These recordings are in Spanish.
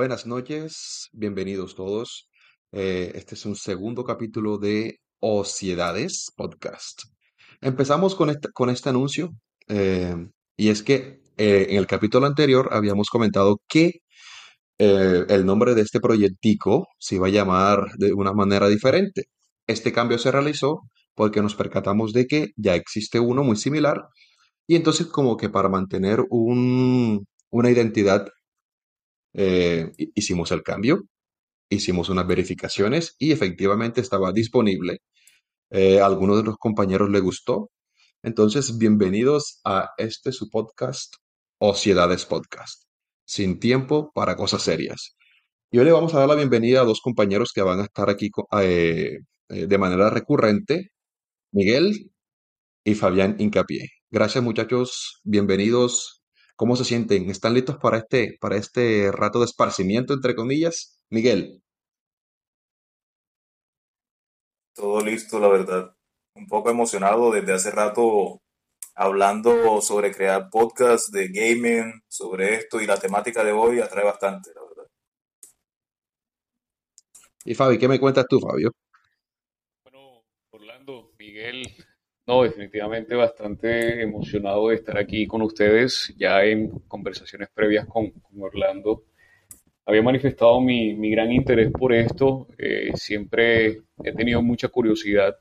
Buenas noches, bienvenidos todos. Eh, este es un segundo capítulo de Ociedades Podcast. Empezamos con este, con este anuncio eh, y es que eh, en el capítulo anterior habíamos comentado que el nombre de este proyectico se iba a llamar de una manera diferente. Este cambio se realizó porque nos percatamos de que ya existe uno muy similar y entonces como que para mantener un- una identidad eh, hi- hicimos el cambio, hicimos unas verificaciones y efectivamente estaba disponible. Eh, algunos de los compañeros le gustó. Entonces, bienvenidos a este su podcast, Ociedades Podcast, sin tiempo para cosas serias. Y hoy le vamos a dar la bienvenida a dos compañeros que van a estar aquí eh, de manera recurrente, Miguel y Fabián Incapié. Gracias muchachos, bienvenidos. ¿Cómo se sienten? ¿Están listos para este, para este rato de esparcimiento, entre comillas? Miguel. Todo listo, la verdad. Un poco emocionado desde hace rato hablando sobre crear podcasts de gaming, sobre esto y la temática de hoy atrae bastante, la verdad. Y Fabi, ¿qué me cuentas tú, Fabio? Bueno, Orlando, Miguel, no, definitivamente bastante emocionado de estar aquí con ustedes. Ya en conversaciones previas con, con Orlando, había manifestado mi, mi gran interés por esto. Eh, siempre he tenido mucha curiosidad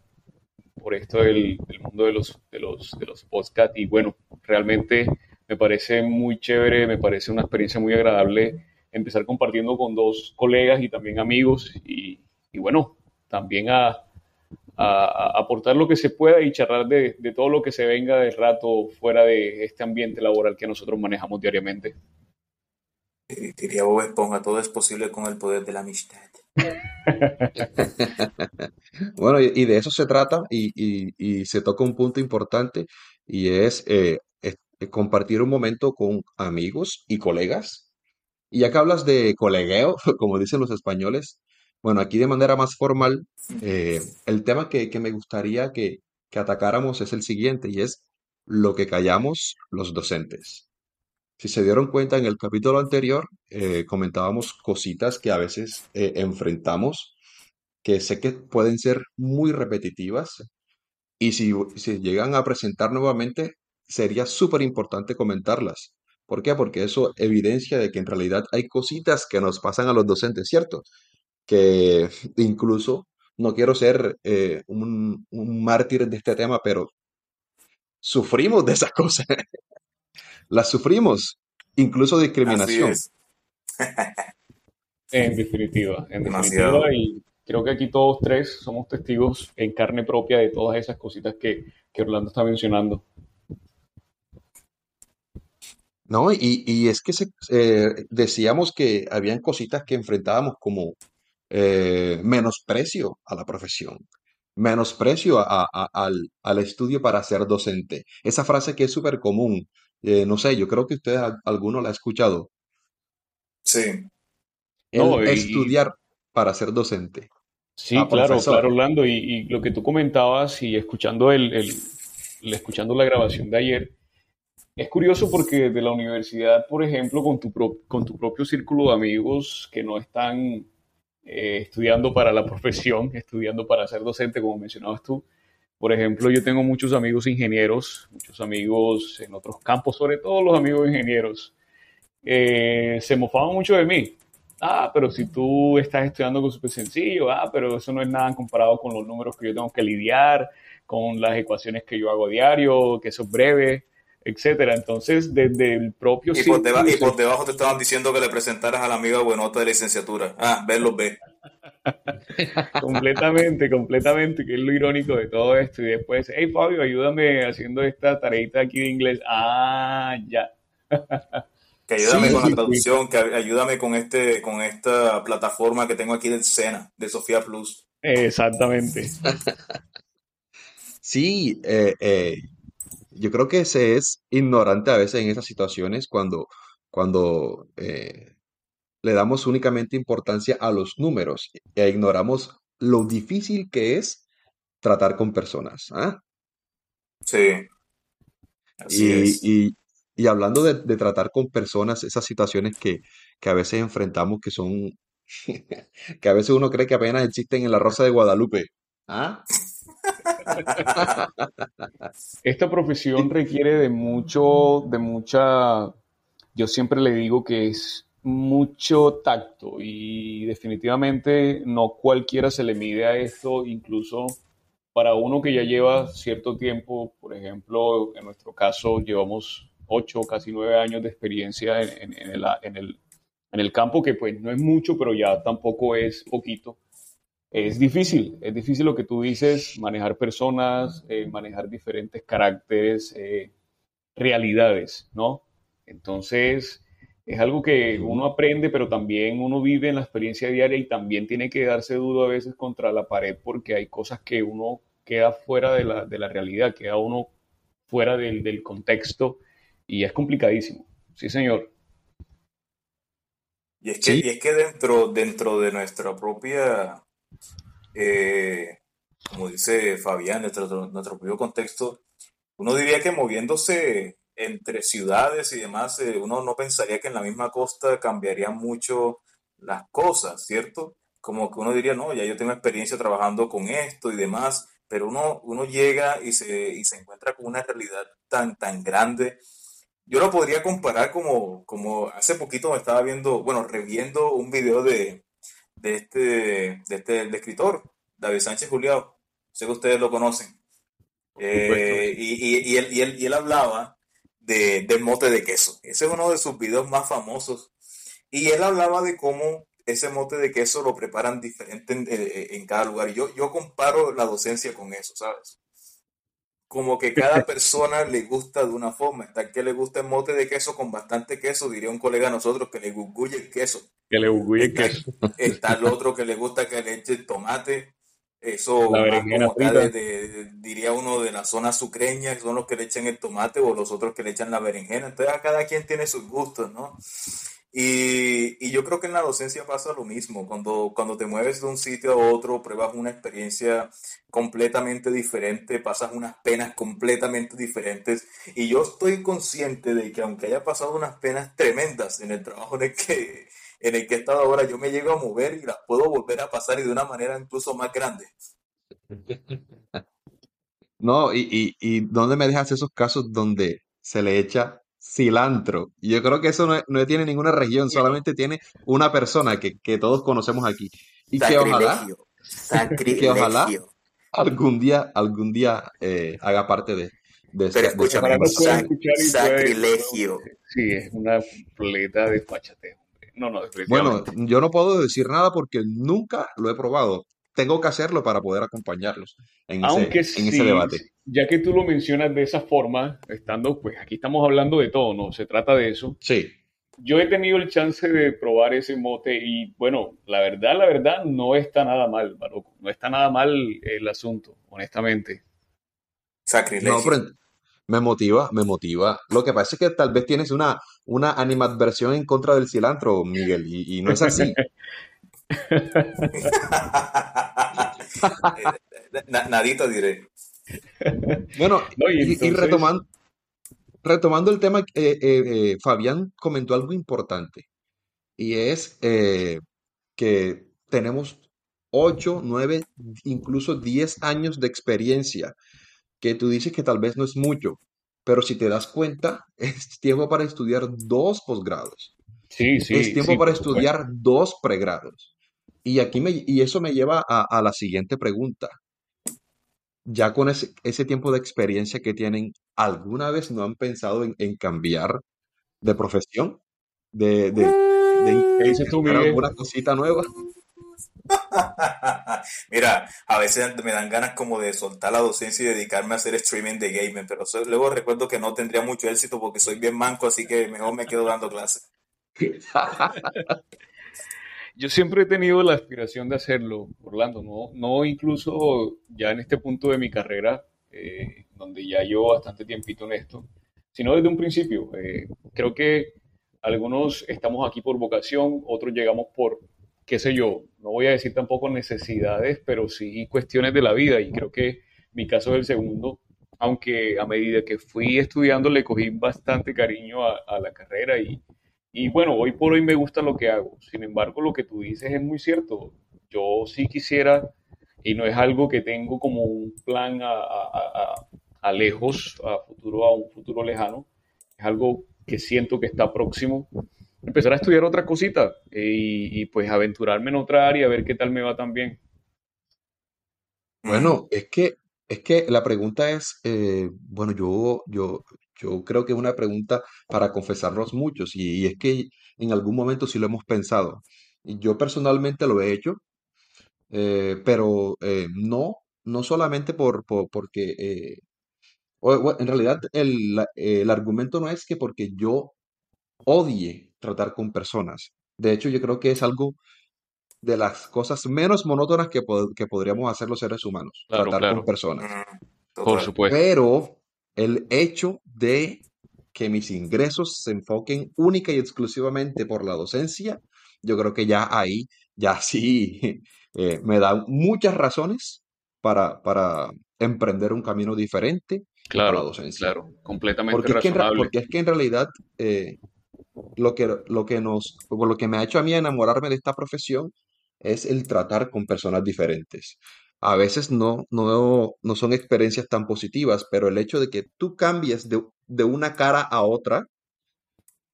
por esto del, del mundo de los, de los, de los podcasts y bueno, realmente me parece muy chévere, me parece una experiencia muy agradable empezar compartiendo con dos colegas y también amigos y, y bueno, también a, a- a aportar lo que se pueda y charlar de, de todo lo que se venga de rato fuera de este ambiente laboral que nosotros manejamos diariamente. Y Diría Bob Esponja, todo es posible con el poder de la amistad. Bueno, y, y de eso se trata y, y- y se toca un punto importante y es, eh, es- eh, compartir un momento con amigos y colegas. Y ya que hablas de colegueo, como dicen los españoles, bueno, aquí de manera más formal, eh, el tema que, que me gustaría que, que atacáramos es el siguiente y es lo que callamos los docentes. Si se dieron cuenta en el capítulo anterior, eh, comentábamos cositas que a veces eh, enfrentamos que sé que pueden ser muy repetitivas y si, si llegan a presentar nuevamente, sería súper importante comentarlas. ¿Por qué? Porque eso evidencia de que en realidad hay cositas que nos pasan a los docentes, ¿cierto? Que incluso, no quiero ser eh, un, un mártir de este tema, pero sufrimos de esas cosas, las sufrimos, incluso Así discriminación. es, En definitiva, en demasiado. definitiva, y creo que aquí todos tres somos testigos en carne propia de todas esas cositas que, que Orlando está mencionando. ¿No? Y, y es que se- eh, decíamos que habían cositas que enfrentábamos como eh, menosprecio a la profesión, menosprecio a- a- al, al estudio para ser docente. Esa frase que es súper común, eh, no sé, yo creo que ustedes, al- alguno la ha escuchado, Sí, el No, y, estudiar para ser docente, sí, a claro, profesor. claro, Orlando, y, y lo que tú comentabas y escuchando el, el- el- escuchando la grabación de ayer, es curioso porque desde la universidad, por ejemplo, con tu, pro- con tu propio círculo de amigos que no están eh, estudiando para la profesión, estudiando para ser docente, como mencionabas tú, Por ejemplo, yo tengo muchos amigos ingenieros, muchos amigos en otros campos, sobre todo los amigos ingenieros. Eh, se mofaban mucho de mí. Ah, pero si tú estás estudiando algo súper sencillo, ah, pero eso no es nada comparado con los números que yo tengo que lidiar, con las ecuaciones que yo hago diario, que eso es breve, etcétera. Entonces, desde el propio Y por, deba- y por debajo te estaban diciendo que le presentaras a la amiga buenota de licenciatura. Ah, verlos ve. Completamente, completamente, que es lo irónico de todo esto. Y después, hey Fabio, ayúdame haciendo esta tareita aquí de inglés. Ah, ya. Que ayúdame Sí, con la sí, traducción, que ayúdame con este, con esta plataforma que tengo aquí del Sena, de Sofía Plus. exactamente. Sí, eh, eh, yo creo que se es ignorante a veces en esas situaciones cuando, cuando eh, le damos únicamente importancia a los números e ignoramos lo difícil que es tratar con personas. ¿ah? Sí, así es. Y, y- y hablando de, de tratar con personas, esas situaciones que, que a veces enfrentamos que son, que a veces uno cree que apenas existen en la Rosa de Guadalupe. ¿Ah? Esta profesión requiere de mucho, de mucha, yo siempre le digo que es mucho tacto y definitivamente no cualquiera se le mide a esto, incluso para uno que ya lleva cierto tiempo, por ejemplo, en nuestro caso llevamos ocho, casi nueve años de experiencia en, el, en el campo, que pues no es mucho, pero ya tampoco es poquito es difícil, es difícil lo que tú dices, manejar personas, eh, manejar diferentes caracteres, eh, realidades, ¿no? Entonces, es algo que uno aprende, pero también uno vive en la experiencia diaria y también tiene que darse duro a veces contra la pared porque hay cosas que uno queda fuera de la, de la realidad, queda uno fuera del, del contexto y es complicadísimo. Sí, señor. Y es que, y es que dentro, dentro de nuestra propia eh, como dice Fabián, nuestro, nuestro propio contexto, uno diría que moviéndose entre ciudades y demás, eh, uno no pensaría que en la misma costa cambiarían mucho las cosas, ¿cierto? Como que uno diría, no, ya yo tengo experiencia trabajando con esto y demás, pero uno, uno llega y se, y se encuentra con una realidad tan, tan grande. Yo lo podría comparar como, como hace poquito me estaba viendo, bueno, reviendo un video de, de este, de este escritor, David Sánchez Juliado. Sé que ustedes lo conocen. Eh, y, y, él, y, él, y él hablaba de, del mote de queso. Ese es uno de sus videos más famosos. Y él hablaba de cómo ese mote de queso lo preparan diferente en, en cada lugar. Yo, yo comparo la docencia con eso, ¿sabes? Como que cada persona le gusta de una forma. Está el que le gusta el mote de queso con bastante queso, diría un colega a nosotros que le gugulle el queso. Que le gugulle el queso. Está el otro que le gusta que le eche tomate. Eso, la como diría uno de la zona sucreña, son los que le echan el tomate o los otros que le echan la berenjena. Entonces, cada quien tiene sus gustos, ¿no? Y, y, yo creo que en la docencia pasa lo mismo. Cuando, cuando te mueves de un sitio a otro, pruebas una experiencia completamente diferente, pasas unas penas completamente diferentes. Y yo estoy consciente de que aunque haya pasado unas penas tremendas en el trabajo en el que, en el que he estado ahora, yo me llego a mover y las puedo volver a pasar y de una manera incluso más grande. No, y, y, y ¿dónde me dejas esos casos donde se le echa cilantro. Y yo creo que eso no, tiene ninguna región, solamente tiene una persona que, todos conocemos aquí. Y que ojalá, que ojalá algún día, algún día eh, haga parte de, de Pero escúchame, sacrilegio. Sí, es una pleta de fachateo. No, no, Bueno, yo no puedo decir nada porque nunca lo he probado tengo que hacerlo para poder acompañarlos en, ese, en ese debate. Ya que tú lo mencionas de esa forma, estando, pues aquí estamos hablando de todo, ¿no? Se trata de eso. Sí. Yo he tenido el chance de probar ese mote y bueno, la verdad, la verdad, no está nada mal, Baroco. No está nada mal el asunto, honestamente. Sacrilegio. No, pero me motiva, me motiva. Lo que pasa es que tal vez tienes una, una animadversión en contra del cilantro, Miguel, y, y no es así. nadito diré. Bueno, y, retomando, retomando el tema, eh, eh, eh, Fabián comentó algo importante y es que tenemos 8, 9, incluso 10 años de experiencia, que tú dices que tal vez no es mucho, pero si te das cuenta, es tiempo para estudiar dos posgrados. Sí, sí. Es tiempo para estudiar dos pregrados. Y, aquí me, y eso me lleva a, la siguiente pregunta. Ya con ese, tiempo de experiencia que tienen, ¿alguna vez no han pensado en, cambiar de profesión? ¿De, de, de, alguna cosita nueva? Mira, a veces me dan ganas como de soltar la docencia y dedicarme a hacer streaming de gaming, pero luego recuerdo que no tendría mucho éxito porque soy bien manco, así que mejor me quedo dando clases. Yo siempre he tenido la aspiración de hacerlo, Orlando, no, no incluso ya en este punto de mi carrera, eh, donde ya llevo bastante tiempito en esto, sino desde un principio. Eh, creo que algunos estamos aquí por vocación, otros llegamos por, qué sé yo, no voy a decir tampoco necesidades, pero sí cuestiones de la vida, y creo que mi caso es el segundo, aunque a medida que fui estudiando le cogí bastante cariño a, a la carrera y, y bueno, hoy por hoy me gusta lo que hago. Sin embargo, lo que tú dices es muy cierto. Yo sí quisiera, y no es algo que tengo como un plan a, lejos, a futuro, a un futuro lejano, es algo que siento que está próximo, empezar a estudiar otra cosita eh, y, pues aventurarme en otra área, a ver qué tal me va también. Bueno, es que, es que la pregunta es, eh, bueno, yo, yo, yo creo que es una pregunta para confesarnos muchos y, y es que en algún momento sí lo hemos pensado. Y yo personalmente lo he hecho, eh, pero eh, no, no solamente por, por- porque, eh, o- o- en realidad el, la- el argumento no es que porque yo odie tratar con personas. De hecho, yo creo que es algo de las cosas menos monótonas que, pod- que podríamos hacer los seres humanos, Claro, tratar con claro, personas. mm, por total. supuesto. Pero el hecho de que mis ingresos se enfoquen única y exclusivamente por la docencia, yo creo que ya ahí, ya sí, eh, me da muchas razones para, para emprender un camino diferente a la Claro, docencia. claro, completamente Porque es que en, razonable. porque es que en realidad eh, lo que, lo que nos, lo que me ha hecho a mí enamorarme de esta profesión es el tratar con personas diferentes. A veces no, no, no son experiencias tan positivas, pero el hecho de que tú cambies de, de una cara a otra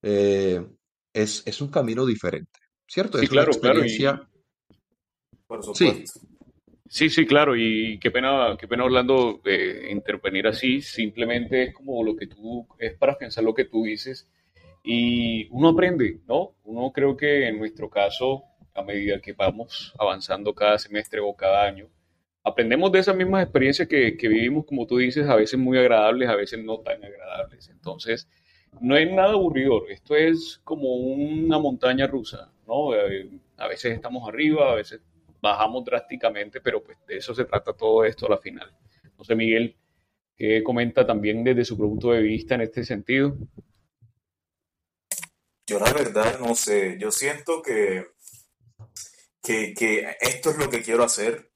eh, es, es un camino diferente, ¿cierto? Sí, Es una claro, claro, experiencia, y Por sí, supuesto. sí, sí, claro, y qué pena, qué pena Orlando eh, intervenir así, simplemente es como lo que tú, es para pensar lo que tú dices y uno aprende, ¿no? Uno creo que en nuestro caso, a medida que vamos avanzando cada semestre o cada año, aprendemos de esas mismas experiencias que, que vivimos, como tú dices, a veces muy agradables, a veces no tan agradables. Entonces, no es nada aburridor, esto es como una montaña rusa, ¿no? Eh, a veces estamos arriba, a veces bajamos drásticamente, pero pues de eso se trata todo esto a la final. No sé, Miguel, ¿qué comenta también desde su punto de vista en este sentido? Yo la verdad no sé, yo siento que, que, que esto es lo que quiero hacer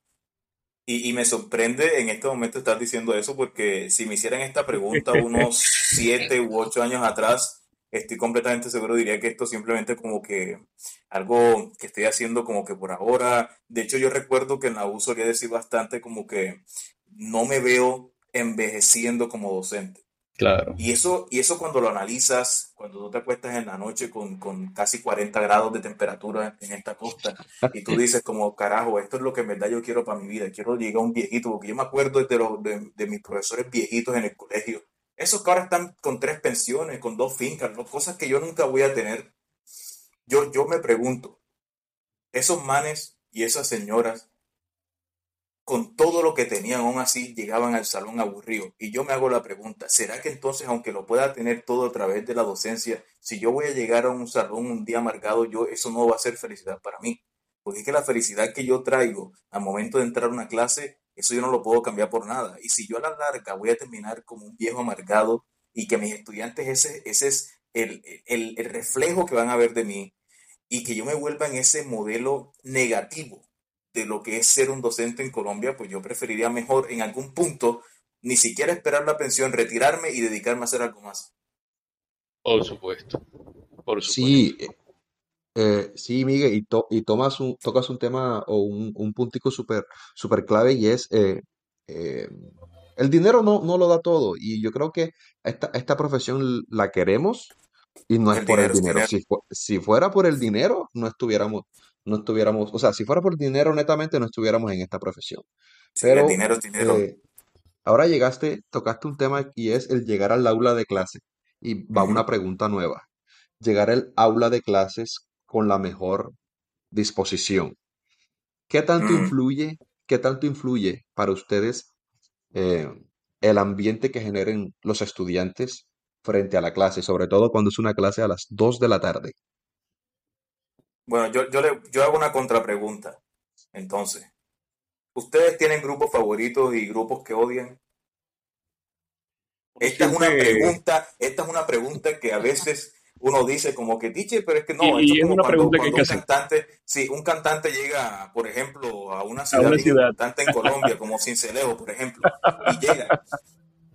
y, y me sorprende en este momento estar diciendo eso porque si me hicieran esta pregunta unos siete u ocho años atrás, estoy completamente seguro, diría que esto simplemente como que algo que estoy haciendo como que por ahora. De hecho, yo recuerdo que en la U solía decir bastante como que no me veo envejeciendo como docente. Claro, Y eso, y eso cuando lo analizas, cuando tú te acuestas en la noche con, con casi 40 grados de temperatura en esta costa, y tú dices como, carajo, esto es lo que en verdad yo quiero para mi vida, quiero llegar a un viejito, porque yo me acuerdo de, los, de, de mis profesores viejitos en el colegio, esos que ahora están con tres pensiones, con dos fincas, ¿no? cosas que yo nunca voy a tener. Yo, yo me pregunto, esos manes y esas señoras con todo lo que tenían, aún así llegaban al salón aburridos. Y yo me hago la pregunta, ¿será que entonces, aunque lo pueda tener todo a través de la docencia, si yo voy a llegar a un salón un día amargado, yo eso no va a ser felicidad para mí? Porque es que la felicidad que yo traigo al momento de entrar a una clase, eso yo no lo puedo cambiar por nada. Y si yo a la larga voy a terminar como un viejo amargado y que mis estudiantes ese, ese es el, el, el reflejo que van a ver de mí y que yo me vuelva en ese modelo negativo de lo que es ser un docente en Colombia, pues yo preferiría mejor en algún punto ni siquiera esperar la pensión, retirarme y dedicarme a hacer algo más. por supuesto, por supuesto. sí, eh, eh, sí, Miguel, y, to- y tomas un, tocas un tema o un, un puntico súper súper clave y es eh, eh, el dinero no, no lo da todo y yo creo que esta, esta profesión la queremos Y no es El por el dinero es dinero. dinero. Si, fu- si fuera por el dinero, no estuviéramos, no estuviéramos, o sea, si fuera por dinero netamente, no estuviéramos en esta profesión. Sí, el Pero dinero es dinero. eh, ahora llegaste, tocaste un tema y es el llegar al aula de clase. Y va una pregunta nueva. Llegar al aula de clases con la mejor disposición. ¿Qué tanto mm. influye, qué tanto influye para ustedes eh, el ambiente que generen los estudiantes frente a la clase, sobre todo cuando es una clase a las 2 de la tarde? Bueno, yo, yo, le, yo hago una contrapregunta. Entonces, ¿ustedes tienen grupos favoritos y grupos que odian? Esta es una pregunta, esta es una pregunta que a veces uno dice como que dice, pero es que no, y, es y es como una cuando, pregunta cuando que un cantante, sí, un cantante llega, por ejemplo, a una a ciudad una ciudad. importante en Colombia, como Sincelejo, por ejemplo, y llega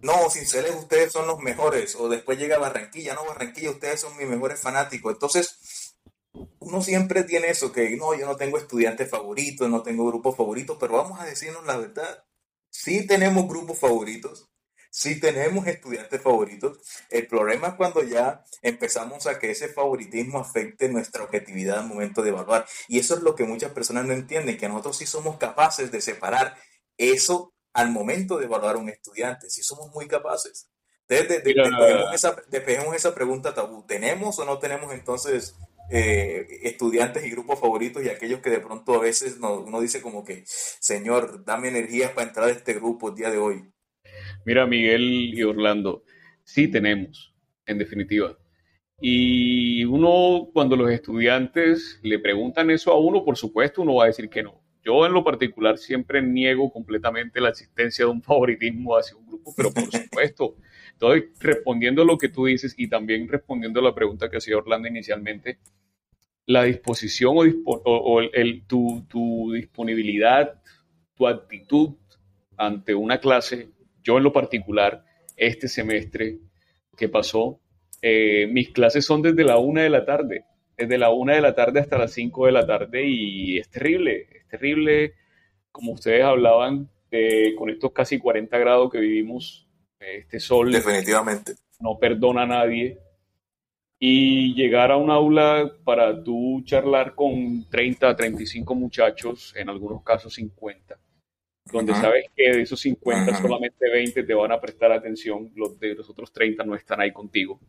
no, Cinceles, ustedes son los mejores, o después llega Barranquilla, no, Barranquilla, ustedes son mis mejores fanáticos. Entonces, uno siempre tiene eso, que no, yo no tengo estudiantes favoritos, no tengo grupos favoritos, pero vamos a decirnos la verdad, sí tenemos grupos favoritos, sí tenemos estudiantes favoritos. El problema es cuando ya empezamos a que ese favoritismo afecte nuestra objetividad al momento de evaluar. Y eso es lo que muchas personas no entienden, que nosotros sí somos capaces de separar eso al momento de evaluar a un estudiante, si somos muy capaces. Entonces, despejemos, esa, pregunta tabú. ¿Tenemos o no tenemos entonces eh, estudiantes y grupos favoritos y aquellos que de pronto a veces uno dice como que, Señor, dame energías para entrar a este grupo el día de hoy? Mira, Miguel y Orlando, sí tenemos, en definitiva. Y uno, cuando los estudiantes le preguntan eso a uno, por supuesto, uno va a decir que no. Yo en lo particular siempre niego completamente la existencia de un favoritismo hacia un grupo, pero por supuesto, estoy respondiendo a lo que tú dices y también respondiendo a la pregunta que hacía Orlando inicialmente, la disposición o, el, tu, disponibilidad, tu actitud ante una clase, yo en lo particular, este semestre que pasó, eh, mis clases son desde la una de la tarde, desde la una de la tarde hasta las cinco de la tarde y es terrible, terrible, como ustedes hablaban, con estos casi 40 grados que vivimos, este sol. Definitivamente. No perdona a nadie. Y llegar a un aula para tú charlar con 30, 35 muchachos, en algunos casos 50, donde sabes que de esos 50 solamente 20 te van a prestar atención, los de los otros 30 no están ahí contigo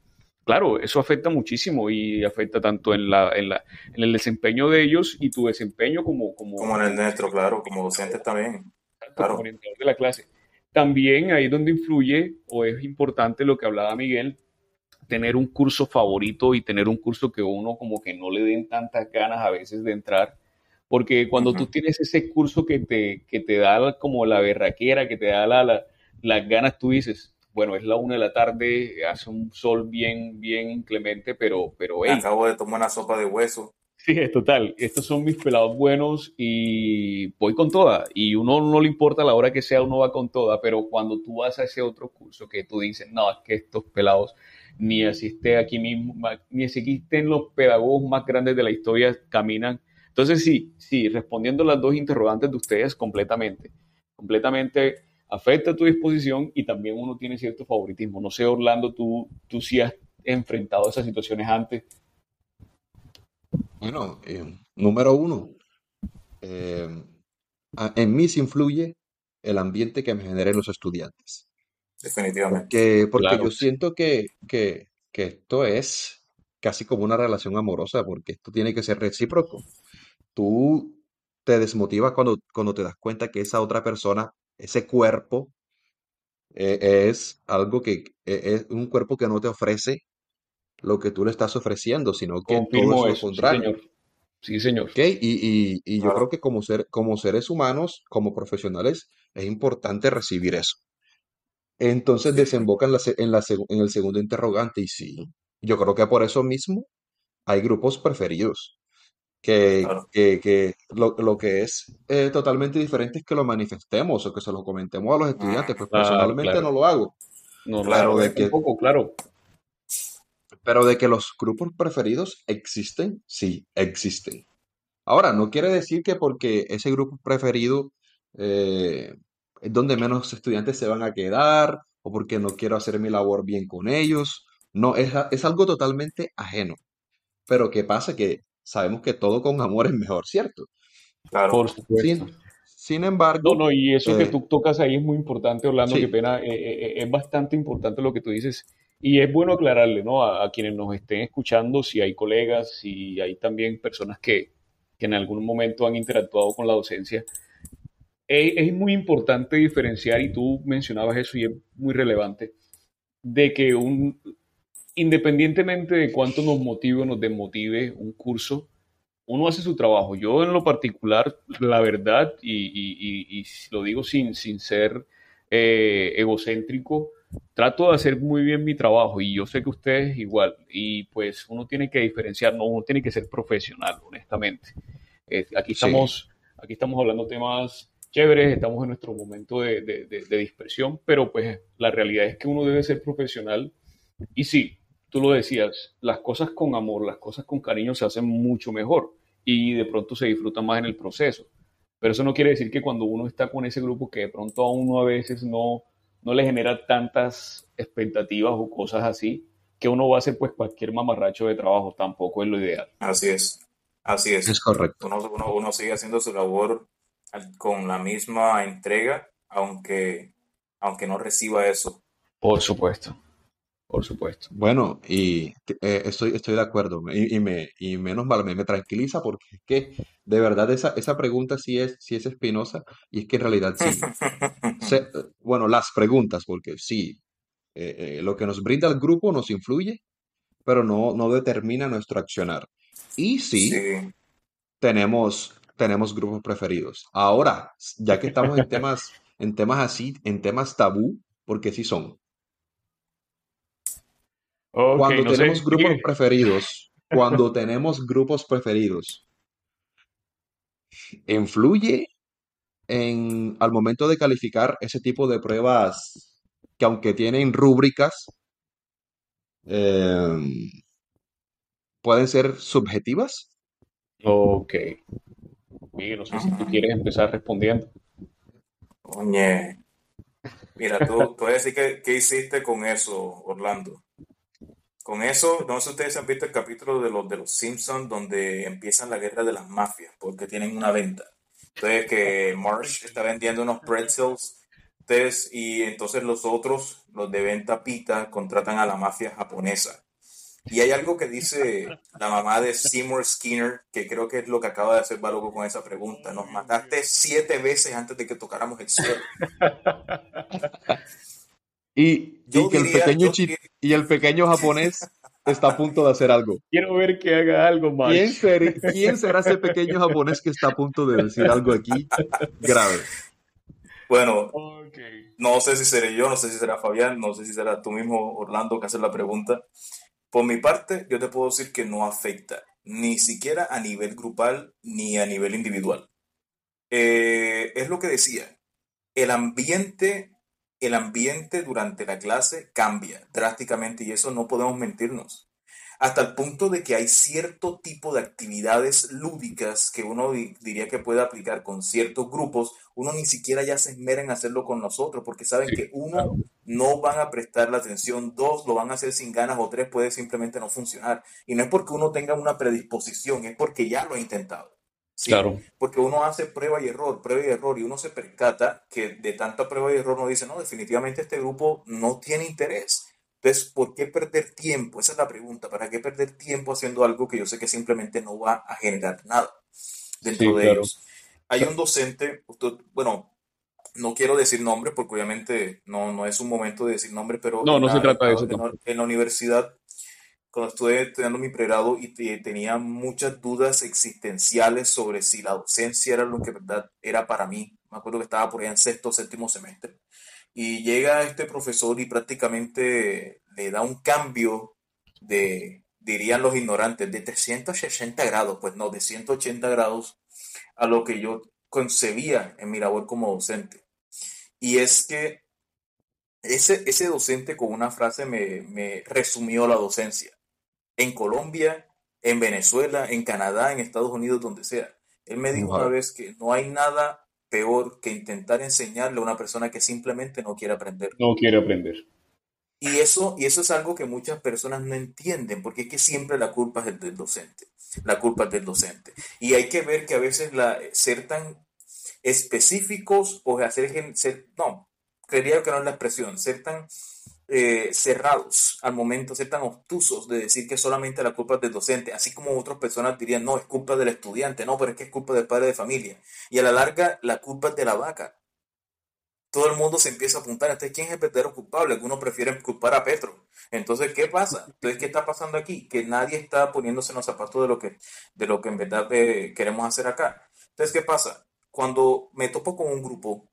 claro, eso afecta muchísimo y afecta tanto en, la, en, la, en el desempeño de ellos y tu desempeño como... Como, como en el nuestro, claro, como docentes también. Claro. Como orientador de la clase. También ahí donde influye o es importante lo que hablaba Miguel, tener un curso favorito y tener un curso que uno como que no le den tantas ganas a veces de entrar. Porque cuando tú tienes ese curso que te, que te da como la berraquera, que te da la, las ganas, tú dices, bueno, es la una de la tarde, hace un sol bien, bien inclemente, pero, pero Acabo de tomar una sopa de hueso. Sí, es total. Estos son mis pelados buenos y voy con toda. Y uno no le importa la hora que sea, uno va con toda. Pero cuando tú vas a ese otro curso que tú dices, no, es que estos pelados ni asiste aquí mismo, ni existen los pedagogos más grandes de la historia, caminan. Entonces, sí, sí, respondiendo las dos interrogantes de ustedes completamente. Completamente afecta tu disposición y también uno tiene cierto favoritismo. No sé, Orlando, tú, tú sí has enfrentado esas situaciones antes. Bueno, eh, número uno, eh, en mí se influye el ambiente que me generen los estudiantes. Definitivamente. Porque, porque yo siento que, que, que esto es casi como una relación amorosa, porque esto tiene que ser recíproco. Tú te desmotivas cuando, cuando te das cuenta que esa otra persona ese cuerpo eh, es algo que e, es un cuerpo que no te ofrece lo que tú le estás ofreciendo, sino que todo es lo contrario. Sí, señor. Y, y, yo creo que como, ser, como seres humanos, como profesionales, es importante recibir eso. Entonces desemboca en, la, en, la, en el segundo interrogante y sí, yo creo que por eso mismo hay grupos preferidos que, que, lo, que es eh, totalmente diferente es que lo manifestemos o que se lo comentemos a los estudiantes, pues personalmente no lo hago. No, claro, de que, poco, claro. Pero de que los grupos preferidos existen, sí, existen. Ahora, no quiere decir que porque ese grupo preferido eh, es donde menos estudiantes se van a quedar o porque no quiero hacer mi labor bien con ellos. No, es, es algo totalmente ajeno. Pero ¿qué pasa? Que sabemos que todo con amor es mejor, ¿cierto? Claro, por supuesto. Sin, embargo. No, no, y eso que eh, tú tocas ahí es muy importante, Orlando, qué pena, eh, eh, es bastante importante lo que tú dices. Y es bueno aclararle, ¿no? A, quienes nos estén escuchando, si hay colegas, si hay también personas que, que en algún momento han interactuado con la docencia. Es, muy importante diferenciar, y tú mencionabas eso y es muy relevante, de que un, independientemente de cuánto nos motive o nos desmotive un curso, uno hace su trabajo. Yo en lo particular, la verdad, y, lo digo sin, sin ser eh, egocéntrico, trato de hacer muy bien mi trabajo y yo sé que ustedes igual. Y pues uno tiene que diferenciar, no, uno tiene que ser profesional, honestamente. Eh, aquí, estamos, aquí estamos hablando temas chéveres, estamos en nuestro momento de, de, de, dispersión, pero pues la realidad es que uno debe ser profesional y sí, tú lo decías, las cosas con amor, las cosas con cariño se hacen mucho mejor y de pronto se disfrutan más en el proceso. Pero eso no quiere decir que cuando uno está con ese grupo que de pronto a uno a veces no, no le genera tantas expectativas o cosas así, que uno va a hacer pues cualquier mamarracho de trabajo, tampoco es lo ideal. Así es, así es. Es correcto. Uno, uno, uno sigue haciendo su labor con la misma entrega, aunque, aunque no reciba eso. Por supuesto, por supuesto. Bueno, y eh, estoy, estoy de acuerdo, y, me, y menos mal, me, me tranquiliza porque es que de verdad esa, esa pregunta sí es, sí es espinosa, y es que en realidad sí. bueno, las preguntas, porque sí, eh, eh, lo que nos brinda el grupo nos influye, pero no, no determina nuestro accionar. Y sí, Sí, tenemos, tenemos grupos preferidos. Ahora, ya que estamos en temas, en temas así, en temas tabú, porque sí son. Ok, Cuando no sé, tenemos grupos sigue. preferidos, cuando tenemos grupos preferidos, ¿influye en, al momento de calificar ese tipo de pruebas que aunque tienen rúbricas, em, pueden ser subjetivas? Ok, Miguel, no sé si tú quieres empezar respondiendo. Oye, mira, tú, tú vas a decir que, ¿qué hiciste con eso, Orlando? Con eso, no sé si ustedes han visto el capítulo de los de los Simpsons donde empiezan la guerra de las mafias porque tienen una venta. Entonces que Marsh está vendiendo unos pretzels, entonces, y entonces los otros, los de venta pita, contratan a la mafia japonesa. Y hay algo que dice la mamá de Seymour Skinner, que creo que es lo que acaba de hacer Baloco con esa pregunta. Nos mataste siete veces antes de que tocáramos el suelo. Y, y que el pequeño diría, y el pequeño japonés está a punto de hacer algo. Quiero ver que haga algo, ¿Quién, March. ser- quién será ese pequeño japonés que está a punto de decir algo aquí grave? bueno, Ok. No sé si seré yo, no sé si será Fabián, no sé si será tú mismo, Orlando, que haces la pregunta. Por mi parte, yo te puedo decir que no afecta, ni siquiera a nivel grupal ni a nivel individual. Eh, es lo que decía, el ambiente, el ambiente durante la clase cambia drásticamente y eso no podemos mentirnos. Hasta el punto de que hay cierto tipo de actividades lúdicas que uno di- diría que puede aplicar con ciertos grupos, uno ni siquiera ya se esmera en hacerlo con nosotros, porque saben Sí, que uno, claro. no van a prestar la atención, dos, lo van a hacer sin ganas o tres, puede simplemente no funcionar. Y no es porque uno tenga una predisposición, es porque ya lo ha intentado. ¿Sí? Claro. Porque uno hace prueba y error, prueba y error, y uno se percata que de tanta prueba y error uno dice, no, definitivamente este grupo no tiene interés. Entonces, ¿por qué perder tiempo? Esa es la pregunta. ¿Para qué perder tiempo haciendo algo que yo sé que simplemente no va a generar nada dentro Sí, de claro. ellos? Hay un docente, usted- bueno, no quiero decir nombre porque obviamente no, no es un momento de decir nombre, pero No, en no se trata de en eso tampoco. en la universidad cuando estuve estudiando mi pregrado y te- tenía muchas dudas existenciales sobre si la docencia era lo que verdad era para mí. Me acuerdo que estaba por allá en sexto o séptimo semestre. Y llega este profesor y prácticamente le da un cambio de, dirían los ignorantes, de 360 grados, pues no, de 180 grados a lo que yo concebía en mi labor como docente. Y es que ese, ese docente con una frase me, me resumió la docencia en Colombia, en Venezuela, en Canadá, en Estados Unidos, donde sea. Él me dijo una Wow. vez que no hay nada peor que intentar enseñarle a una persona que simplemente no quiere aprender. No quiere aprender. Y eso, y eso es algo que muchas personas no entienden, porque es que siempre la culpa es del docente. La culpa es del docente. Y hay que ver que a veces la, ser tan específicos o hacer, ser, no, creería que no es la expresión, ser tan eh, cerrados al momento, ser tan obtusos de decir que solamente la culpa es del docente, así como otras personas dirían, no, es culpa del estudiante, no, pero es que es culpa del padre de familia. Y a la larga, la culpa es de la vaca. Todo el mundo se empieza a apuntar, entonces, ¿quién es el verdadero culpable? Algunos prefieren culpar a Petro. Entonces, ¿qué pasa? Entonces, ¿qué está pasando aquí? Que nadie está poniéndose en los zapatos de lo que, de lo que en verdad eh, queremos hacer acá. Entonces, ¿qué pasa? Cuando me topo con un grupo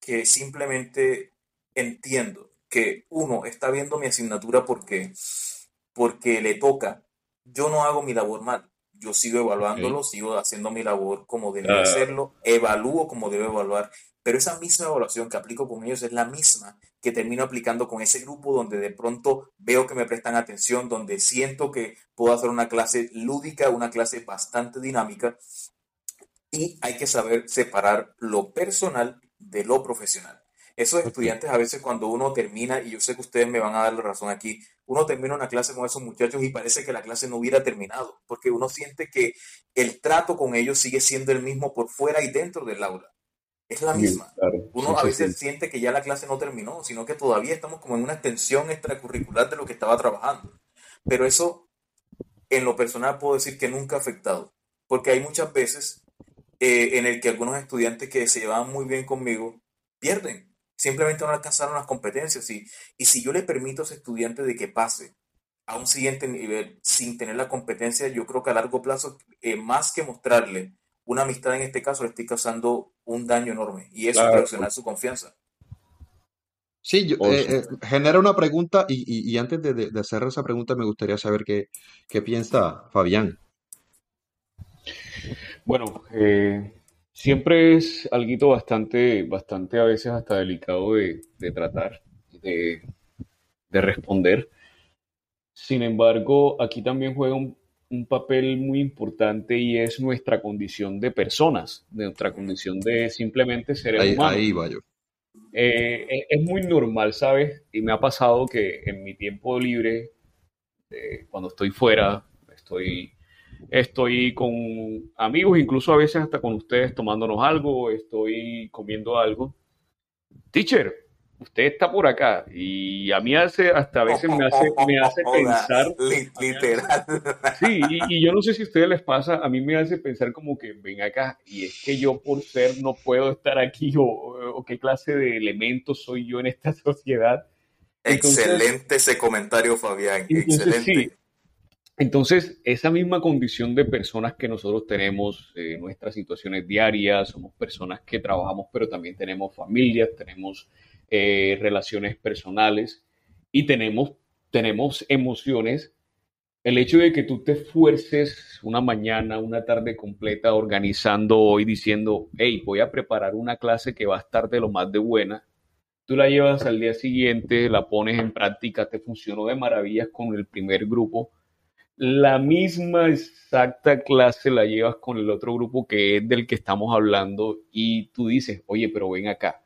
que simplemente entiendo que uno está viendo mi asignatura porque, porque le toca, yo no hago mi labor mal. yo sigo evaluándolo, sigo haciendo mi labor como Claro, hacerlo, evalúo como debo evaluar, pero esa misma evaluación que aplico con ellos es la misma que termino aplicando con ese grupo donde de pronto veo que me prestan atención, donde siento que puedo hacer una clase lúdica, una clase bastante dinámica y hay que saber separar lo personal de lo profesional. Esos estudiantes a veces cuando uno termina, y yo sé que ustedes me van a dar la razón aquí, uno termina una clase con esos muchachos y parece que la clase no hubiera terminado, porque uno siente que el trato con ellos sigue siendo el mismo por fuera y dentro del aula. Es la sí, misma. claro, Uno a veces siente. siente que ya la clase no terminó, sino que todavía estamos como en una extensión extracurricular de lo que estaba trabajando. Pero eso, en lo personal, puedo decir que nunca ha afectado, porque hay muchas veces eh, en el que algunos estudiantes que se llevaban muy bien conmigo pierden, simplemente no alcanzaron las competencias. Y, y si yo le permito a ese estudiante de que pase a un siguiente nivel sin tener la competencia, yo creo que a largo plazo, eh, más que mostrarle una amistad en este caso, le estoy causando un daño enorme y eso es Claro, erosionar su confianza. Sí, yo- eh, eh, genera una pregunta y, y- y antes de, de- de hacer esa pregunta me gustaría saber qué, qué piensa Fabián. Bueno, eh, siempre es algo bastante, bastante a veces hasta delicado de, de tratar, de, de responder. Sin embargo, aquí también juega un, un papel muy importante y es nuestra condición de personas, de nuestra condición de simplemente seres Ahí, humanos. ahí va yo. Eh, es, es muy normal, ¿sabes? Y me ha pasado que en mi tiempo libre, eh, cuando estoy fuera, estoy, estoy con amigos, incluso a veces hasta con ustedes tomándonos algo, estoy comiendo algo. Teacher, usted está por acá y a mí hace, hasta a veces me hace, me hace Joda, pensar, literal. sí, y, y yo no sé si a ustedes les pasa, a mí me hace pensar como que ven acá y es que yo por ser no puedo estar aquí o, o qué clase de elementos soy yo en esta sociedad. Entonces, Excelente ese comentario, Fabián. entonces sí, Excelente. Entonces esa misma condición de personas que nosotros tenemos, eh, nuestras situaciones diarias, somos personas que trabajamos, pero también tenemos familias, tenemos eh, relaciones personales y tenemos, tenemos emociones. El hecho de que tú te esfuerces una mañana, una tarde completa organizando hoy diciendo, hey, voy a preparar una clase que va a estar de lo más de buena, tú la llevas al día siguiente, la pones en práctica, te funcionó de maravillas con el primer grupo, la misma exacta clase la llevas con el otro grupo que es del que estamos hablando y tú dices, oye, pero ven acá,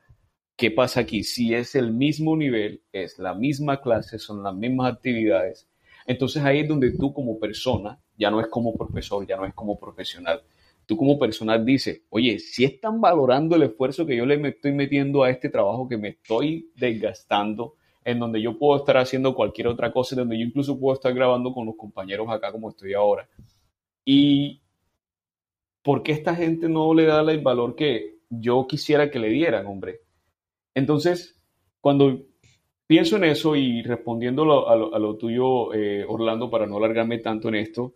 ¿qué pasa aquí? Si es el mismo nivel, es la misma clase, son las mismas actividades, entonces ahí es donde tú como persona, ya no es como profesor, ya no es como profesional, tú como persona dices, oye, si están valorando el esfuerzo que yo le estoy metiendo a este trabajo, que me estoy desgastando, en donde yo puedo estar haciendo cualquier otra cosa, en donde yo incluso puedo estar grabando con los compañeros acá como estoy ahora. ¿Y por qué esta gente no le da el valor que yo quisiera que le dieran, hombre? Entonces, cuando pienso en eso y respondiendo lo- a lo, a lo tuyo, eh, Orlando, para no alargarme tanto en esto,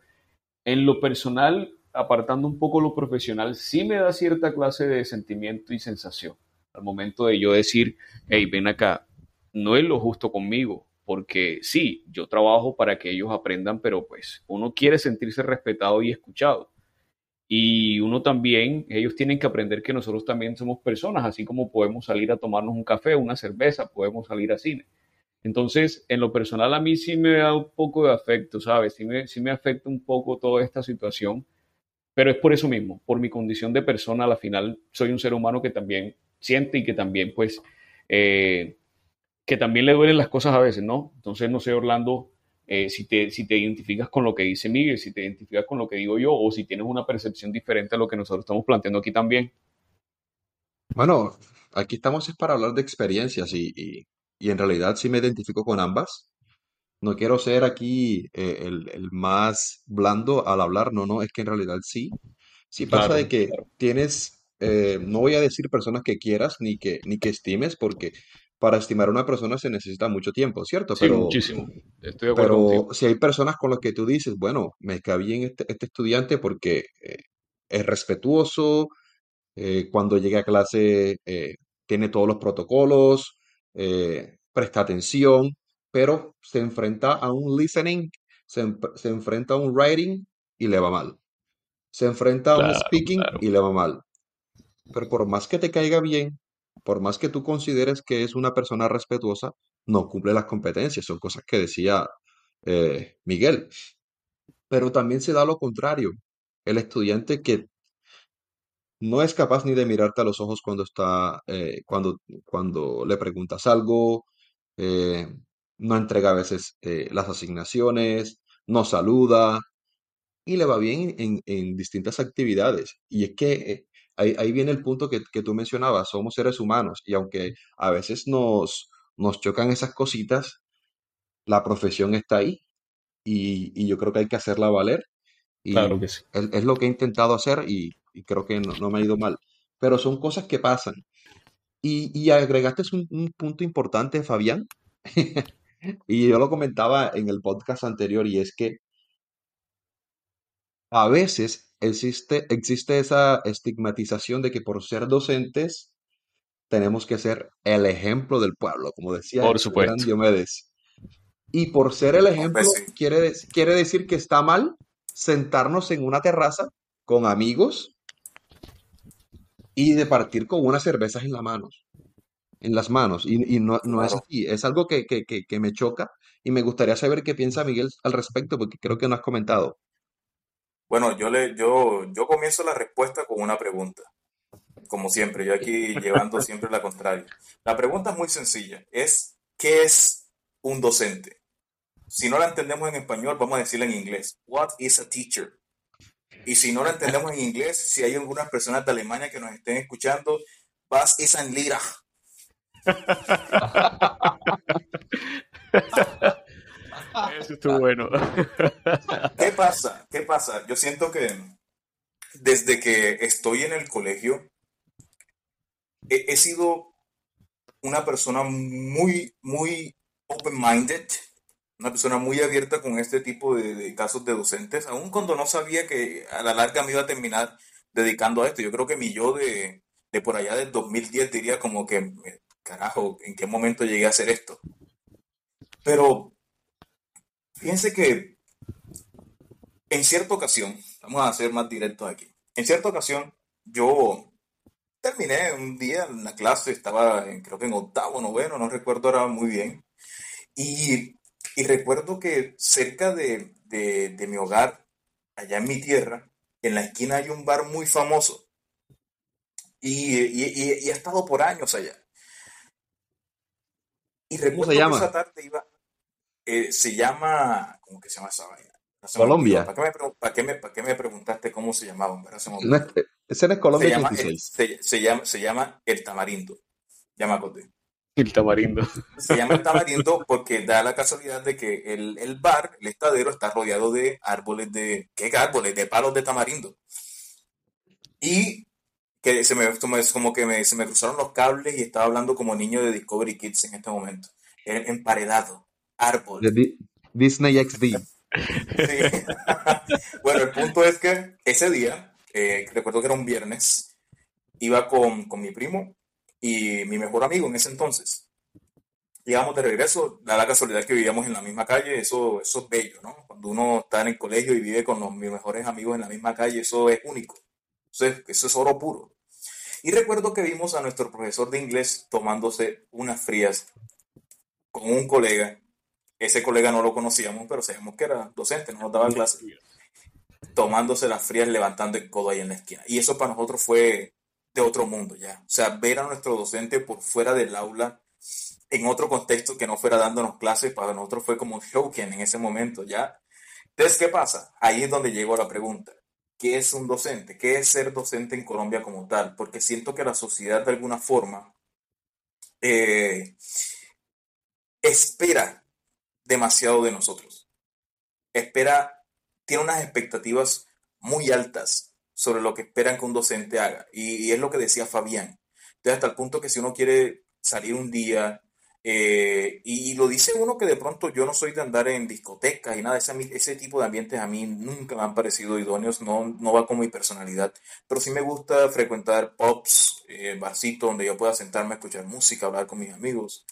en lo personal, apartando un poco lo profesional, sí me da cierta clase de sentimiento y sensación al momento de yo decir, hey, ven acá, no es lo justo conmigo, porque sí, yo trabajo para que ellos aprendan, pero pues uno quiere sentirse respetado y escuchado. Y uno también, ellos tienen que aprender que nosotros también somos personas, así como podemos salir a tomarnos un café, una cerveza, podemos salir a cine. Entonces, en lo personal a mí sí me da un poco de afecto, ¿sabes? Sí me, sí me afecta un poco toda esta situación, pero es por eso mismo, por mi condición de persona, a la final soy un ser humano que también siente y que también, pues, eh, que también le duelen las cosas a veces, ¿no? Entonces, no sé, Orlando, eh, si te, si te identificas con lo que dice Miguel, si te identificas con lo que digo yo, o si tienes una percepción diferente a lo que nosotros estamos planteando aquí también. Bueno, aquí estamos es para hablar de experiencias y, y, y en realidad sí me identifico con ambas. No quiero ser aquí eh, el, el más blando al hablar, no, no, es que en realidad sí. Sí pasa de que claro. tienes, eh, no voy a decir personas que quieras ni que, ni que estimes, porque para estimar a una persona se necesita mucho tiempo, ¿cierto? Sí, Pero, muchísimo. Estoy de acuerdo pero contigo. si hay personas con las que tú dices, bueno, me cae bien este, este estudiante porque eh, es respetuoso, eh, cuando llegue a clase eh, tiene todos los protocolos, presta atención, pero se enfrenta a un listening, se, enf- se enfrenta a un writing y le va mal. se enfrenta a un speaking claro. y le va mal. Pero por más que te caiga bien, por más que tú consideres que es una persona respetuosa, no cumple las competencias. Son cosas que decía eh, Miguel. Pero también se da lo contrario. El estudiante que no es capaz ni de mirarte a los ojos cuando está, eh, cuando, cuando le preguntas algo, eh, no entrega a veces las asignaciones, no saluda y le va bien en, en distintas actividades. Y es que ahí, ahí viene el punto que, que tú mencionabas, somos seres humanos y aunque a veces nos, nos chocan esas cositas, la profesión está ahí y, y yo creo que hay que hacerla valer Claro y que sí. es, es lo que he intentado hacer y, y creo que no, no me ha ido mal. Pero son cosas que pasan. Y, y agregaste un, un punto importante, Fabián, y yo lo comentaba en el podcast anterior, y es que a veces existe, existe esa estigmatización de que por ser docentes tenemos que ser el ejemplo del pueblo, como decía Por el gran supuesto. Diomedes. Y por ser el Hombre, ejemplo sí. quiere, quiere decir que está mal sentarnos en una terraza con amigos y de partir con unas cervezas en las manos, en las manos. Y, y no, no es Claro. así, es algo que, que, que, que me choca y me gustaría saber qué piensa Miguel al respecto, porque creo que no has comentado. Bueno, yo le, yo, yo comienzo la respuesta con una pregunta, como siempre, yo aquí llevando siempre la contraria. La pregunta es muy sencilla, es ¿qué es un docente? Si no la entendemos en español, vamos a decirla en inglés. What is a teacher? Y si no la entendemos en inglés, si hay algunas personas de Alemania que nos estén escuchando, was ist ein Lehrer? Eso estuvo bueno. ¿Qué pasa? ¿Qué pasa? Yo siento que desde que estoy en el colegio, he, sido una persona muy, muy open-minded, una persona muy abierta con este tipo de, casos de docentes, aun cuando no sabía que a la larga me iba a terminar dedicando a esto. Yo creo que mi yo de, de por allá del 2010 diría como que, carajo, ¿en qué momento llegué a hacer esto? Pero fíjense que en cierta ocasión, vamos a ser más directos aquí, en cierta ocasión yo terminé un día en la clase, estaba en, creo que en octavo, noveno, no recuerdo ahora muy bien, y, y recuerdo que cerca de, de, de mi hogar, allá en mi tierra, en la esquina hay un bar muy famoso y, y, y, y ha estado por años allá. Y ¿Cómo se recuerdo que llama? esa tarde iba, eh, se llama, ¿cómo que se llama esa vaina? No se. Colombia. ¿Para qué me, para qué me, para qué me preguntaste cómo se. Se No olvidó. ese no es Se Colombia llama, el, 86. se, se llama, se llama El Tamarindo. Ya me acordé. El tamarindo. Se llama El Tamarindo porque da la casualidad de que el, el bar, el estadero, está rodeado de árboles de... ¿Qué árboles? De palos de tamarindo. Y que se me, como es como que me- se me cruzaron los cables y estaba hablando como niño de Discovery Kids en este momento. En- Emparedado, árbol. Di- Disney XD. Sí. Bueno, el punto es que ese día, eh, recuerdo que era un viernes, iba con, con mi primo y mi mejor amigo en ese entonces. Llegamos de regreso, da la casualidad que vivíamos en la misma calle, eso, eso es bello, ¿no? Cuando uno está en el colegio y vive con los, mis mejores amigos en la misma calle, eso es único. Eso es, eso es oro puro. Y recuerdo que vimos a nuestro profesor de inglés tomándose unas frías con un colega. Ese colega no lo conocíamos, pero sabíamos que era docente, no nos daba clase tomándose las frías, levantando el codo ahí en la esquina. Y eso para nosotros fue de otro mundo ya. O sea, ver a nuestro docente por fuera del aula, en otro contexto que no fuera dándonos clases, para nosotros fue como un showcan en ese momento ya. Entonces, ¿qué pasa? Ahí es donde llegó la pregunta. ¿Qué es un docente? ¿Qué es ser docente en Colombia como tal? Porque siento que la sociedad de alguna forma eh, espera demasiado de nosotros. Espera, tiene unas expectativas muy altas sobre lo que esperan que un docente haga. Y, es lo que decía Fabián. Entonces, hasta el punto que si uno quiere salir un día, eh, y, y lo dice uno que de pronto yo no soy de andar en discotecas y nada, ese, ese tipo de ambientes a mí nunca me han parecido idóneos, no, no va con mi personalidad, pero sí me gusta frecuentar pubs, eh, barcitos donde yo pueda sentarme a escuchar música, hablar con mis amigos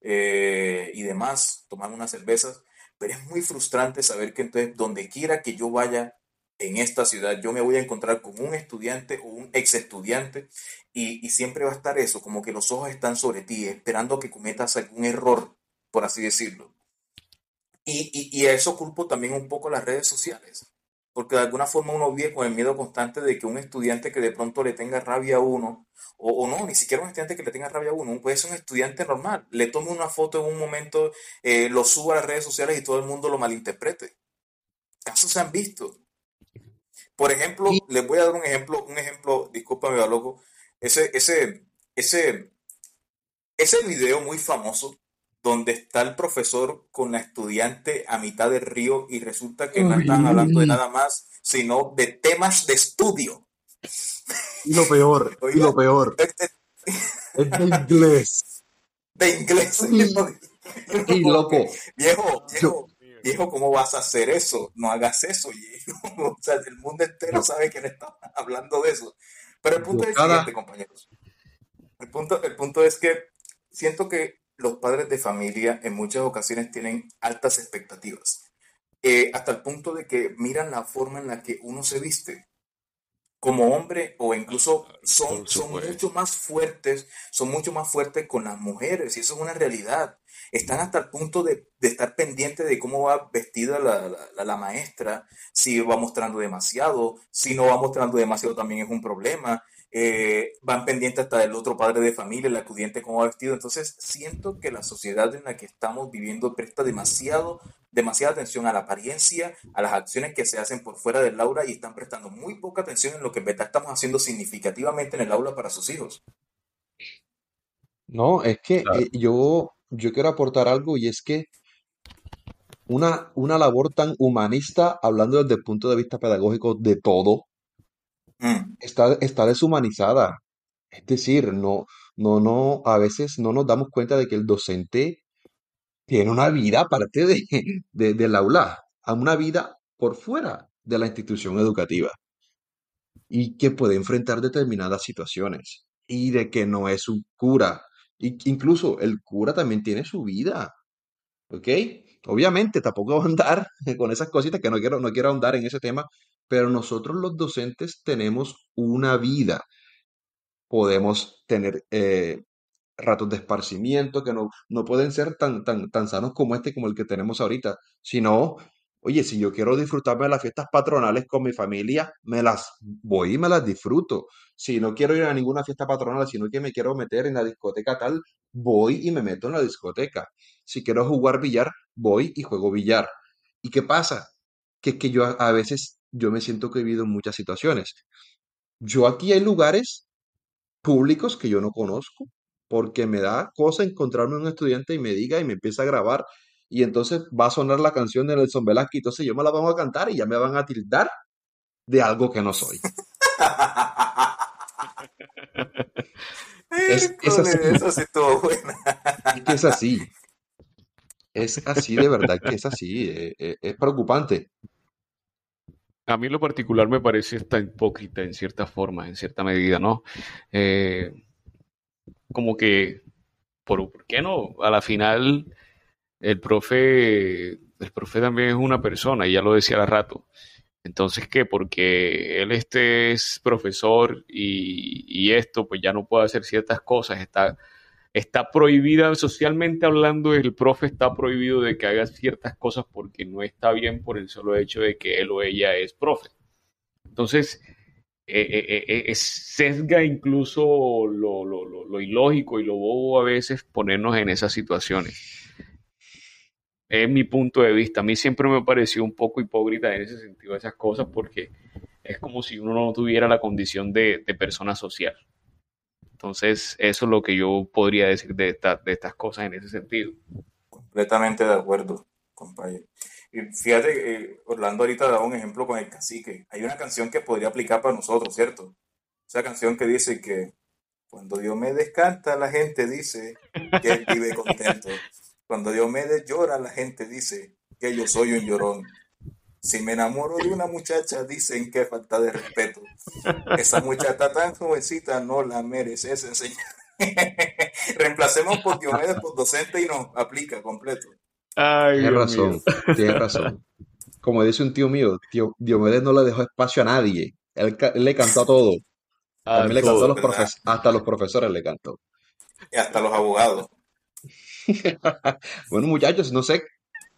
eh, y demás, tomar unas cervezas, pero es muy frustrante saber que entonces donde quiera que yo vaya en esta ciudad, yo me voy a encontrar con un estudiante o un ex estudiante y, y siempre va a estar eso, como que los ojos están sobre ti, esperando que cometas algún error, por así decirlo. Y, y, y a eso culpo también un poco las redes sociales, porque de alguna forma uno vive con el miedo constante de que un estudiante que de pronto le tenga rabia a uno, o, o no, ni siquiera un estudiante que le tenga rabia a uno, puede ser un estudiante normal, le tome una foto en un momento, eh, lo suba a las redes sociales y todo el mundo lo malinterprete. Casos se han visto. Por ejemplo, les voy a dar un ejemplo, un ejemplo, discúlpame, loco, ese, ese, ese, ese video muy famoso donde está el profesor con la estudiante a mitad del río y resulta que no están hablando de nada más, sino de temas de estudio. y lo peor, y lo peor, es de inglés. de inglés. Y, loco, viejo, yo, viejo, viejo, ¿cómo vas a hacer eso? No hagas eso, viejo. O sea, el mundo entero sabe que le estamos hablando de eso. Pero el punto yo es el cada, siguiente, compañeros. El punto, el punto es que siento que los padres de familia en muchas ocasiones tienen altas expectativas, eh, hasta el punto de que miran la forma en la que uno se viste como hombre o incluso son, Por son supuesto. mucho más fuertes, son mucho más fuertes con las mujeres y eso es una realidad. Están hasta el punto de, de estar pendientes de cómo va vestida la, la, la- la maestra, si va mostrando demasiado, si no va mostrando demasiado también es un problema. Eh, van pendientes hasta del otro padre de familia, el acudiente cómo va vestido. Entonces siento que la sociedad en la que estamos viviendo presta demasiado, demasiada atención a la apariencia, a las acciones que se hacen por fuera del aula y están prestando muy poca atención en lo que en verdad estamos haciendo significativamente en el aula para sus hijos. no, es que Claro. eh, yo, yo quiero aportar algo y es que una, una labor tan humanista, hablando desde el punto de vista pedagógico de todo, Mm. está, está deshumanizada. Es decir, no, no, no, a veces no nos damos cuenta de que el docente tiene una vida aparte de, de- del aula, una vida por fuera de la institución educativa y que puede enfrentar determinadas situaciones y de que no es un cura. Y incluso el cura también tiene su vida, ¿ok? Obviamente tampoco va a andar con esas cositas que no quiero, no quiero ahondar en ese tema, pero nosotros los docentes tenemos una vida podemos tener eh, ratos de esparcimiento que no, no pueden ser tan, tan, tan sanos como este, como el que tenemos ahorita, sino, oye, si yo quiero disfrutarme de las fiestas patronales con mi familia, me las voy y me las disfruto. Si no quiero ir a ninguna fiesta patronal, sino que me quiero meter en la discoteca tal, voy y me meto en la discoteca. Si quiero jugar billar, voy y juego billar. ¿Y qué pasa? Que es que yo a, a veces, yo me siento que he vivido en muchas situaciones. Yo aquí hay lugares públicos que yo no conozco, porque me da cosa encontrarme un estudiante y me diga y me empieza a grabar, y entonces va a sonar la canción de Nelson Velázquez, entonces yo me la pongo a cantar y ya me van a tildar de algo que no soy. Es, es así, Hércules, eso sí estuvo buena. es que es así, es así de verdad que es así, eh, eh, es preocupante. A mí lo particular me parece esta hipócrita en cierta forma, en cierta medida, ¿no? Eh, como que, ¿por, por qué no? A la final, el profe, el profe también es una persona, y ya lo decía hace rato. Entonces, ¿qué? Porque él este es profesor y, y esto, pues ya no puede hacer ciertas cosas, está, está prohibida socialmente hablando, el profe está prohibido de que haga ciertas cosas porque no está bien por el solo hecho de que él o ella es profe. Entonces, eh, eh, eh, eh, sesga incluso lo, lo, lo, ilógico y lo bobo a veces ponernos en esas situaciones. Es mi punto de vista. A mí siempre me pareció un poco hipócrita en ese sentido esas cosas porque es como si uno no tuviera la condición de persona social. Entonces, eso es lo que yo podría decir de, esta, de estas cosas en ese sentido. Completamente de acuerdo, compañero. Y fíjate, eh, Orlando ahorita daba un ejemplo con el cacique. Hay una canción que podría aplicar para nosotros, ¿cierto? Esa canción que dice que cuando Dios me descanta, la gente dice que él vive contento. Cuando Dios me llora, la gente dice que yo soy un llorón. Si me enamoro de una muchacha, dicen que falta de respeto. Esa muchacha tan jovencita no la merece ese señor. Reemplacemos por Diomedes por docente y nos aplica completo. Ay, Tienes mío. razón, tienes razón. como dice un tío mío, tío, Diomedes no le dejó espacio a nadie. Él, le cantó a todo. A También le cantó a los profes, hasta a los profesores le cantó. Y hasta los abogados. Bueno, muchachos, no sé,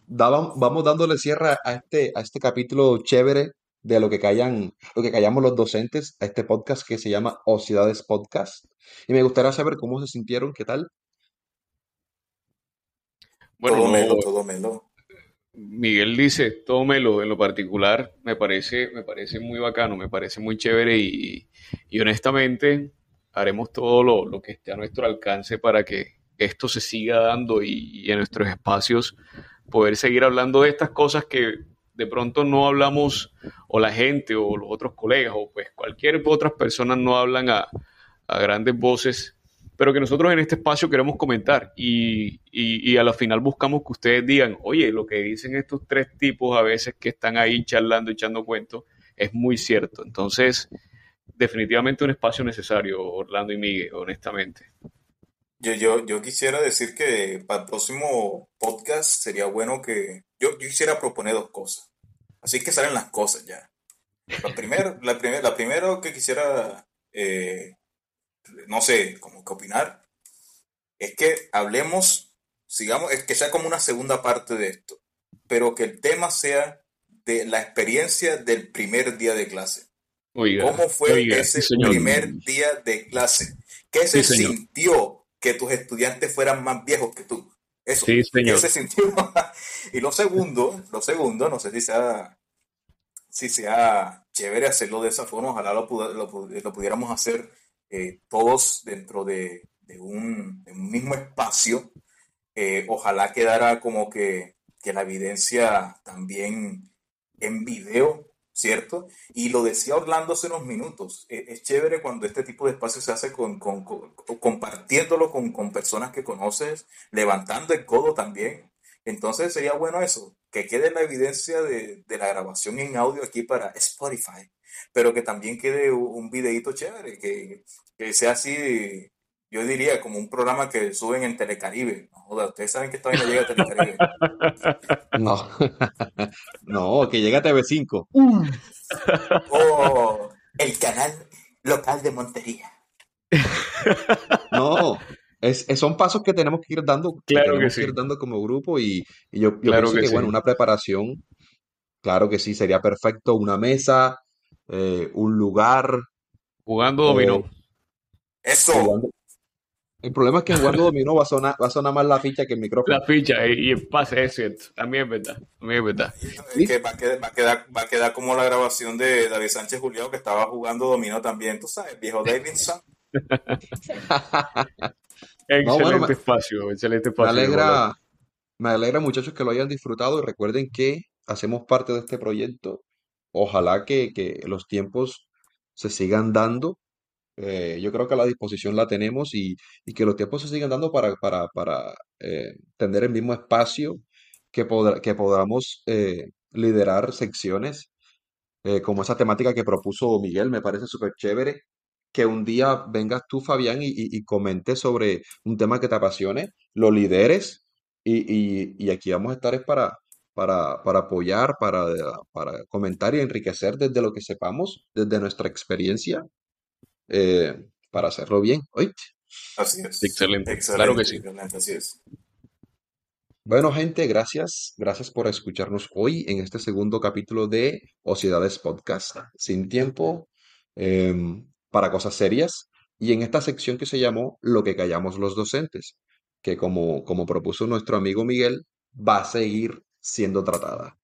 daban- vamos dándole cierre a este, a este capítulo chévere de lo que callan, lo que callamos los docentes, a este podcast que se llama Ocidades Podcast. Y me gustaría saber cómo se sintieron, qué tal. Bueno, todo melo, todo melo. Miguel dice, tómelo, en lo particular me parece, me parece muy bacano, me parece muy chévere y, y honestamente haremos todo lo, lo que esté a nuestro alcance para que esto se siga dando y, y en nuestros espacios poder seguir hablando de estas cosas que de pronto no hablamos o la gente o los otros colegas o pues cualquier otras personas no hablan a, grandes voces pero que nosotros en este espacio queremos comentar y, y, y, a la final buscamos que ustedes digan, oye, lo que dicen estos tres tipos a veces que están ahí charlando, echando cuentos, es muy cierto. Entonces, definitivamente un espacio necesario, Orlando y Miguel, honestamente. Yo, yo, yo quisiera decir que para el próximo podcast sería bueno que yo, yo quisiera proponer dos cosas. Así que salen las cosas ya. La primera, la primer, la primero que quisiera eh, no sé, como que opinar, es que hablemos, sigamos, es que sea como una segunda parte de esto, pero que el tema sea de la experiencia del primer día de clase. Oiga, ¿Cómo fue oiga, ese sí, primer día de clase? ¿Qué se señor. sintió que tus estudiantes fueran más viejos que tú? Eso, Sí, señor. ¿qué se sintió? y lo segundo, lo segundo, no sé si sea, si sea chévere hacerlo de esa forma, ojalá lo, lo lo pudiéramos hacer eh, todos dentro de, de un, de un mismo espacio. Eh, ojalá quedara como que, que la evidencia también en video, ¿cierto? Y lo decía Orlando hace unos minutos, eh, es chévere cuando este tipo de espacio se hace con, con- compartiéndolo con, con personas que conoces, levantando el codo también. Entonces sería bueno eso, que quede la evidencia de, de la grabación en audio aquí para Spotify, pero que también quede un, videíto chévere, que, que sea así, yo diría, como un programa que suben en Telecaribe. No joda, ustedes saben que esta vaina llega a Telecaribe. No, no, que llega a TV5. O el canal local de Montería. No, es, es- son pasos que tenemos que ir dando, que Claro que tenemos sí. ir dando como grupo y, y yo, yo Claro pienso que que, sí. bueno, una preparación, claro que sí, sería perfecto, una mesa, eh, un lugar, Jugando eh, dominó. Eso, jugando- El problema es que jugando dominó va a sonar, va a sonar más la ficha que el micrófono. La ficha y, y el pase es cierto. También es verdad. También es verdad. es que va a, quedar, va, a quedar, va a quedar como la grabación de David Sánchez Julián que estaba jugando dominó también, tú sabes, viejo Davidson. No, bueno, Excelente me, espacio, excelente me espacio. Alegra, me alegra muchachos que lo hayan disfrutado y recuerden que hacemos parte de este proyecto. Ojalá que, que los tiempos se sigan dando. Eh, yo creo que la disposición la tenemos y, y que los tiempos se sigan dando para, para, para eh, tener el mismo espacio, que, podrá- que podamos eh, liderar secciones como esa temática que propuso Miguel, me parece súper chévere. Que un día vengas tú, Fabián, y, y, y comentes sobre un tema que te apasione, lo lideres y, y, y aquí vamos a estar es para, para, para apoyar, para, para comentar y enriquecer desde lo que sepamos, desde nuestra experiencia, eh, para hacerlo bien. ¿oíste? Así es. Excelente. Claro que Excelente, sí. excelente, así es. Bueno, gente, gracias. Gracias por escucharnos hoy en este segundo capítulo de Ociedades Podcast. Sin tiempo, em, para cosas serias. Y en esta sección que se llamó Lo que callamos los docentes, que como, como propuso nuestro amigo Miguel, va a seguir siendo tratada.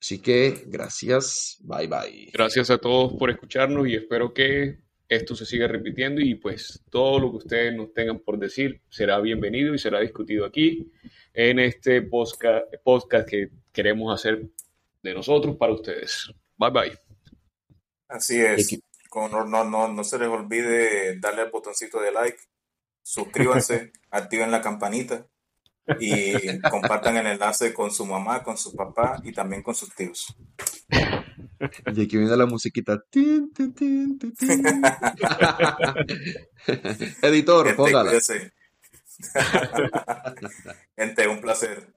Así que gracias. Bye bye. Gracias a todos por escucharnos y espero que esto se siga repitiendo y pues todo lo que ustedes nos tengan por decir será bienvenido y será discutido aquí en este podcast, podcast que queremos hacer de nosotros para ustedes. Bye bye. Así es. no, no, no, no se les olvide darle al botoncito de like, suscríbanse, activen la campanita y compartan el enlace con su mamá, con su papá y también con sus tíos. Y aquí viene la musiquita. Tin, tin, tin, tin, tin. Editor, póngala. Gente, un placer.